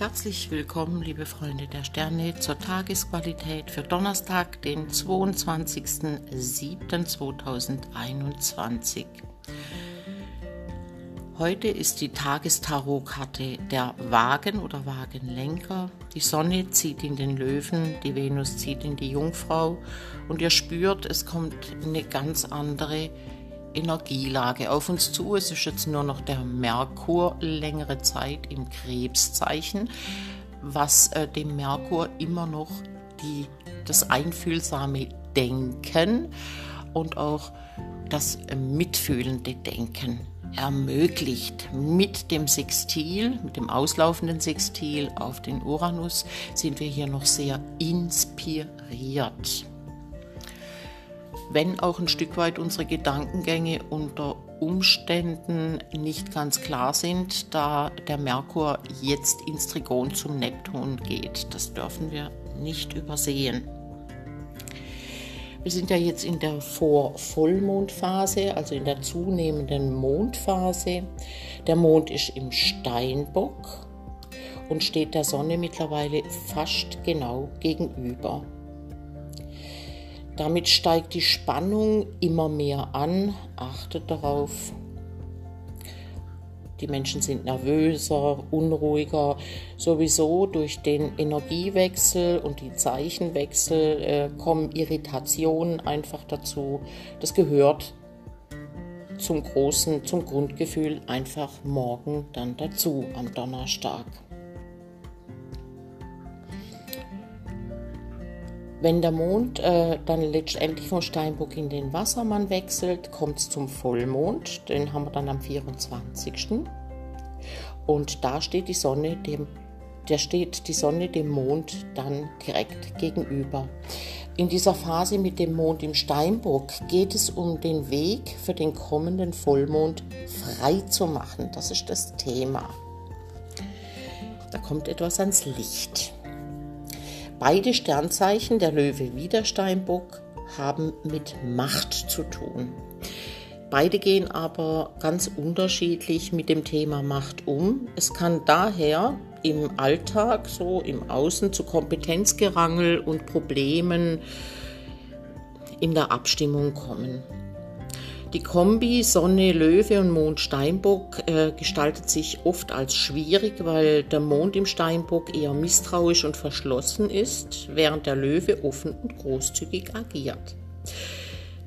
Herzlich willkommen, liebe Freunde der Sterne, zur Tagesqualität für Donnerstag, den 22.07.2021. Heute ist die Tagestarotkarte der Wagen oder Wagenlenker. Die Sonne zieht in den Löwen, die Venus zieht in die Jungfrau und ihr spürt, es kommt eine ganz andere Energielage auf uns zu. Es ist jetzt nur noch der Merkur längere Zeit im Krebszeichen, was äh, dem Merkur immer noch die, das einfühlsame Denken und auch das mitfühlende Denken ermöglicht. Mit dem Sextil, mit dem auslaufenden Sextil auf den Uranus sind wir hier noch sehr inspiriert wenn auch ein Stück weit unsere Gedankengänge unter Umständen nicht ganz klar sind, da der Merkur jetzt ins Trigon zum Neptun geht. Das dürfen wir nicht übersehen. Wir sind ja jetzt in der Vorvollmondphase, also in der zunehmenden Mondphase. Der Mond ist im Steinbock und steht der Sonne mittlerweile fast genau gegenüber. Damit steigt die Spannung immer mehr an. Achtet darauf. Die Menschen sind nervöser, unruhiger. Sowieso durch den Energiewechsel und die Zeichenwechsel äh, kommen Irritationen einfach dazu. Das gehört zum großen, zum Grundgefühl einfach morgen dann dazu am Donnerstag. Wenn der Mond äh, dann letztendlich vom Steinbock in den Wassermann wechselt, kommt es zum Vollmond. Den haben wir dann am 24. Und da steht die Sonne dem, der steht die Sonne dem Mond dann direkt gegenüber. In dieser Phase mit dem Mond im Steinbock geht es um den Weg für den kommenden Vollmond frei zu machen. Das ist das Thema. Da kommt etwas ans Licht. Beide Sternzeichen, der Löwe wie der Steinbock, haben mit Macht zu tun. Beide gehen aber ganz unterschiedlich mit dem Thema Macht um. Es kann daher im Alltag, so im Außen, zu Kompetenzgerangel und Problemen in der Abstimmung kommen. Die Kombi Sonne, Löwe und Mond Steinbock äh, gestaltet sich oft als schwierig, weil der Mond im Steinbock eher misstrauisch und verschlossen ist, während der Löwe offen und großzügig agiert.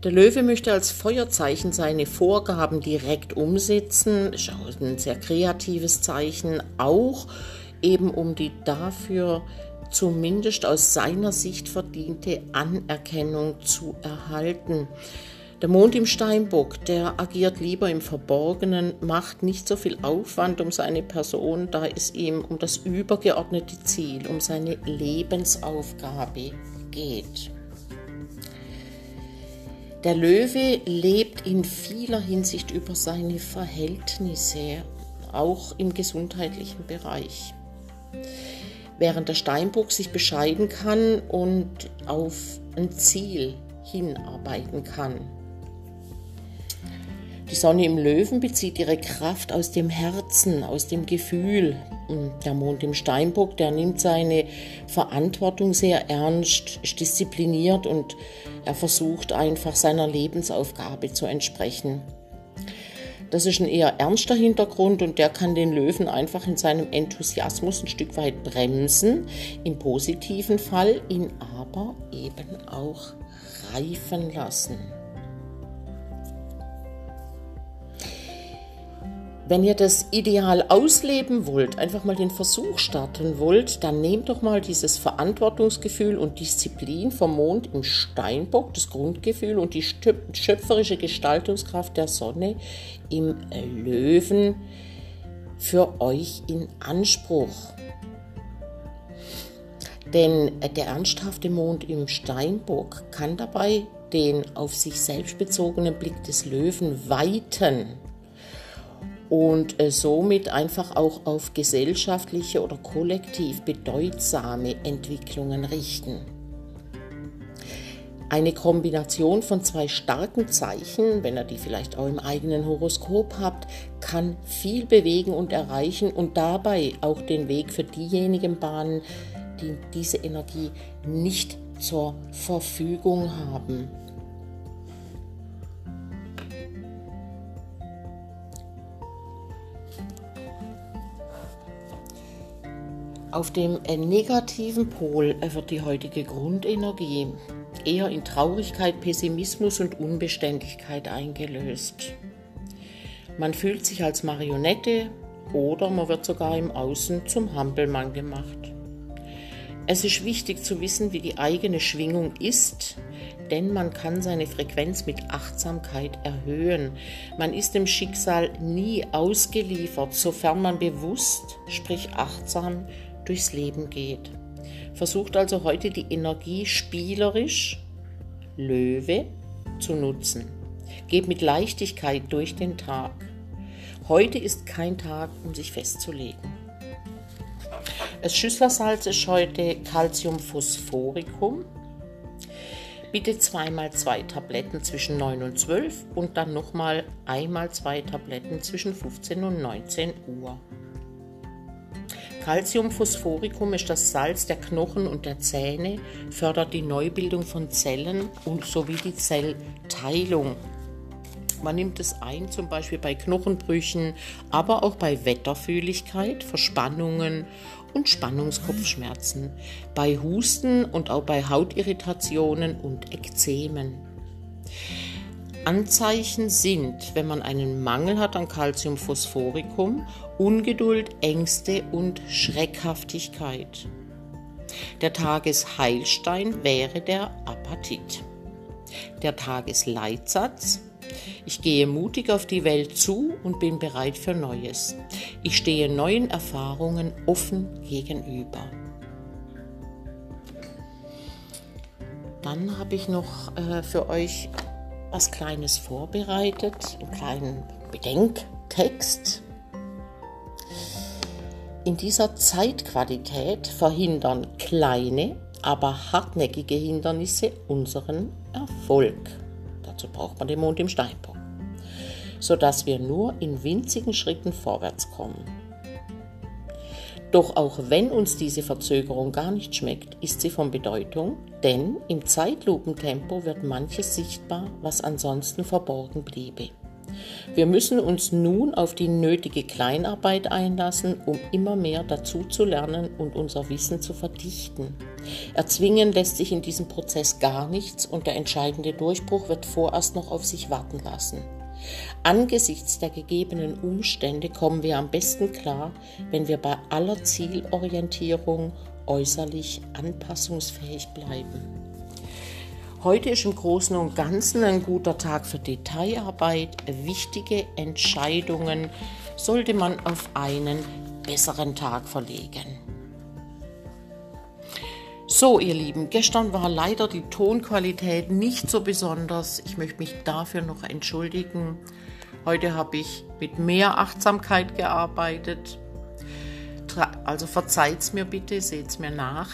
Der Löwe möchte als Feuerzeichen seine Vorgaben direkt umsetzen, ist auch ein sehr kreatives Zeichen, auch eben um die dafür zumindest aus seiner Sicht verdiente Anerkennung zu erhalten. Der Mond im Steinbock, der agiert lieber im Verborgenen, macht nicht so viel Aufwand um seine Person, da es ihm um das übergeordnete Ziel, um seine Lebensaufgabe geht. Der Löwe lebt in vieler Hinsicht über seine Verhältnisse, auch im gesundheitlichen Bereich. Während der Steinbock sich bescheiden kann und auf ein Ziel hinarbeiten kann. Die Sonne im Löwen bezieht ihre Kraft aus dem Herzen, aus dem Gefühl. Und der Mond im Steinbock, der nimmt seine Verantwortung sehr ernst, ist diszipliniert und er versucht einfach seiner Lebensaufgabe zu entsprechen. Das ist ein eher ernster Hintergrund und der kann den Löwen einfach in seinem Enthusiasmus ein Stück weit bremsen, im positiven Fall, ihn aber eben auch reifen lassen. Wenn ihr das Ideal ausleben wollt, einfach mal den Versuch starten wollt, dann nehmt doch mal dieses Verantwortungsgefühl und Disziplin vom Mond im Steinbock, das Grundgefühl und die schöpferische Gestaltungskraft der Sonne im Löwen für euch in Anspruch. Denn der ernsthafte Mond im Steinbock kann dabei den auf sich selbst bezogenen Blick des Löwen weiten und äh, somit einfach auch auf gesellschaftliche oder kollektiv bedeutsame Entwicklungen richten. Eine Kombination von zwei starken Zeichen, wenn ihr die vielleicht auch im eigenen Horoskop habt, kann viel bewegen und erreichen und dabei auch den Weg für diejenigen bahnen, die diese Energie nicht zur Verfügung haben. Auf dem äh, negativen Pol wird die heutige Grundenergie eher in Traurigkeit, Pessimismus und Unbeständigkeit eingelöst. Man fühlt sich als Marionette oder man wird sogar im Außen zum Hampelmann gemacht. Es ist wichtig zu wissen, wie die eigene Schwingung ist, denn man kann seine Frequenz mit Achtsamkeit erhöhen. Man ist dem Schicksal nie ausgeliefert, sofern man bewusst, sprich achtsam, durchs Leben geht. Versucht also heute die Energie spielerisch, Löwe, zu nutzen. Geht mit Leichtigkeit durch den Tag. Heute ist kein Tag, um sich festzulegen. Das Schüsslersalz ist heute Calciumphosphoricum. Bitte zweimal zwei Tabletten zwischen 9 und 12 und dann nochmal einmal zwei Tabletten zwischen 15 und 19 Uhr. Calciumphosphoricum ist das Salz der Knochen und der Zähne, fördert die Neubildung von Zellen und sowie die Zellteilung. Man nimmt es ein, zum Beispiel bei Knochenbrüchen, aber auch bei Wetterfühligkeit, Verspannungen und Spannungskopfschmerzen, bei Husten und auch bei Hautirritationen und Ekzemen. Anzeichen sind, wenn man einen Mangel hat an Calciumphosphoricum, Ungeduld, Ängste und Schreckhaftigkeit. Der Tagesheilstein wäre der Apathit. Der Tagesleitsatz ich gehe mutig auf die Welt zu und bin bereit für Neues. Ich stehe neuen Erfahrungen offen gegenüber. Dann habe ich noch äh, für euch was Kleines vorbereitet, einen kleinen Bedenktext. In dieser Zeitqualität verhindern kleine, aber hartnäckige Hindernisse unseren Erfolg. Dazu braucht man den Mond im Steinbock, sodass wir nur in winzigen Schritten vorwärts kommen. Doch auch wenn uns diese Verzögerung gar nicht schmeckt, ist sie von Bedeutung, denn im Zeitlupentempo wird manches sichtbar, was ansonsten verborgen bliebe. Wir müssen uns nun auf die nötige Kleinarbeit einlassen, um immer mehr dazu zu lernen und unser Wissen zu verdichten. Erzwingen lässt sich in diesem Prozess gar nichts und der entscheidende Durchbruch wird vorerst noch auf sich warten lassen. Angesichts der gegebenen Umstände kommen wir am besten klar, wenn wir bei aller Zielorientierung äußerlich anpassungsfähig bleiben. Heute ist im Großen und Ganzen ein guter Tag für Detailarbeit. Wichtige Entscheidungen sollte man auf einen besseren Tag verlegen. So, ihr Lieben, gestern war leider die Tonqualität nicht so besonders. Ich möchte mich dafür noch entschuldigen. Heute habe ich mit mehr Achtsamkeit gearbeitet. Also verzeiht es mir bitte, seht es mir nach.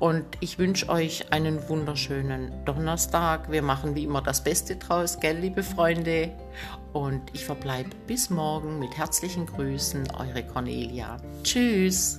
Und ich wünsche euch einen wunderschönen Donnerstag. Wir machen wie immer das Beste draus, gell, liebe Freunde? Und ich verbleibe bis morgen mit herzlichen Grüßen, eure Cornelia. Tschüss!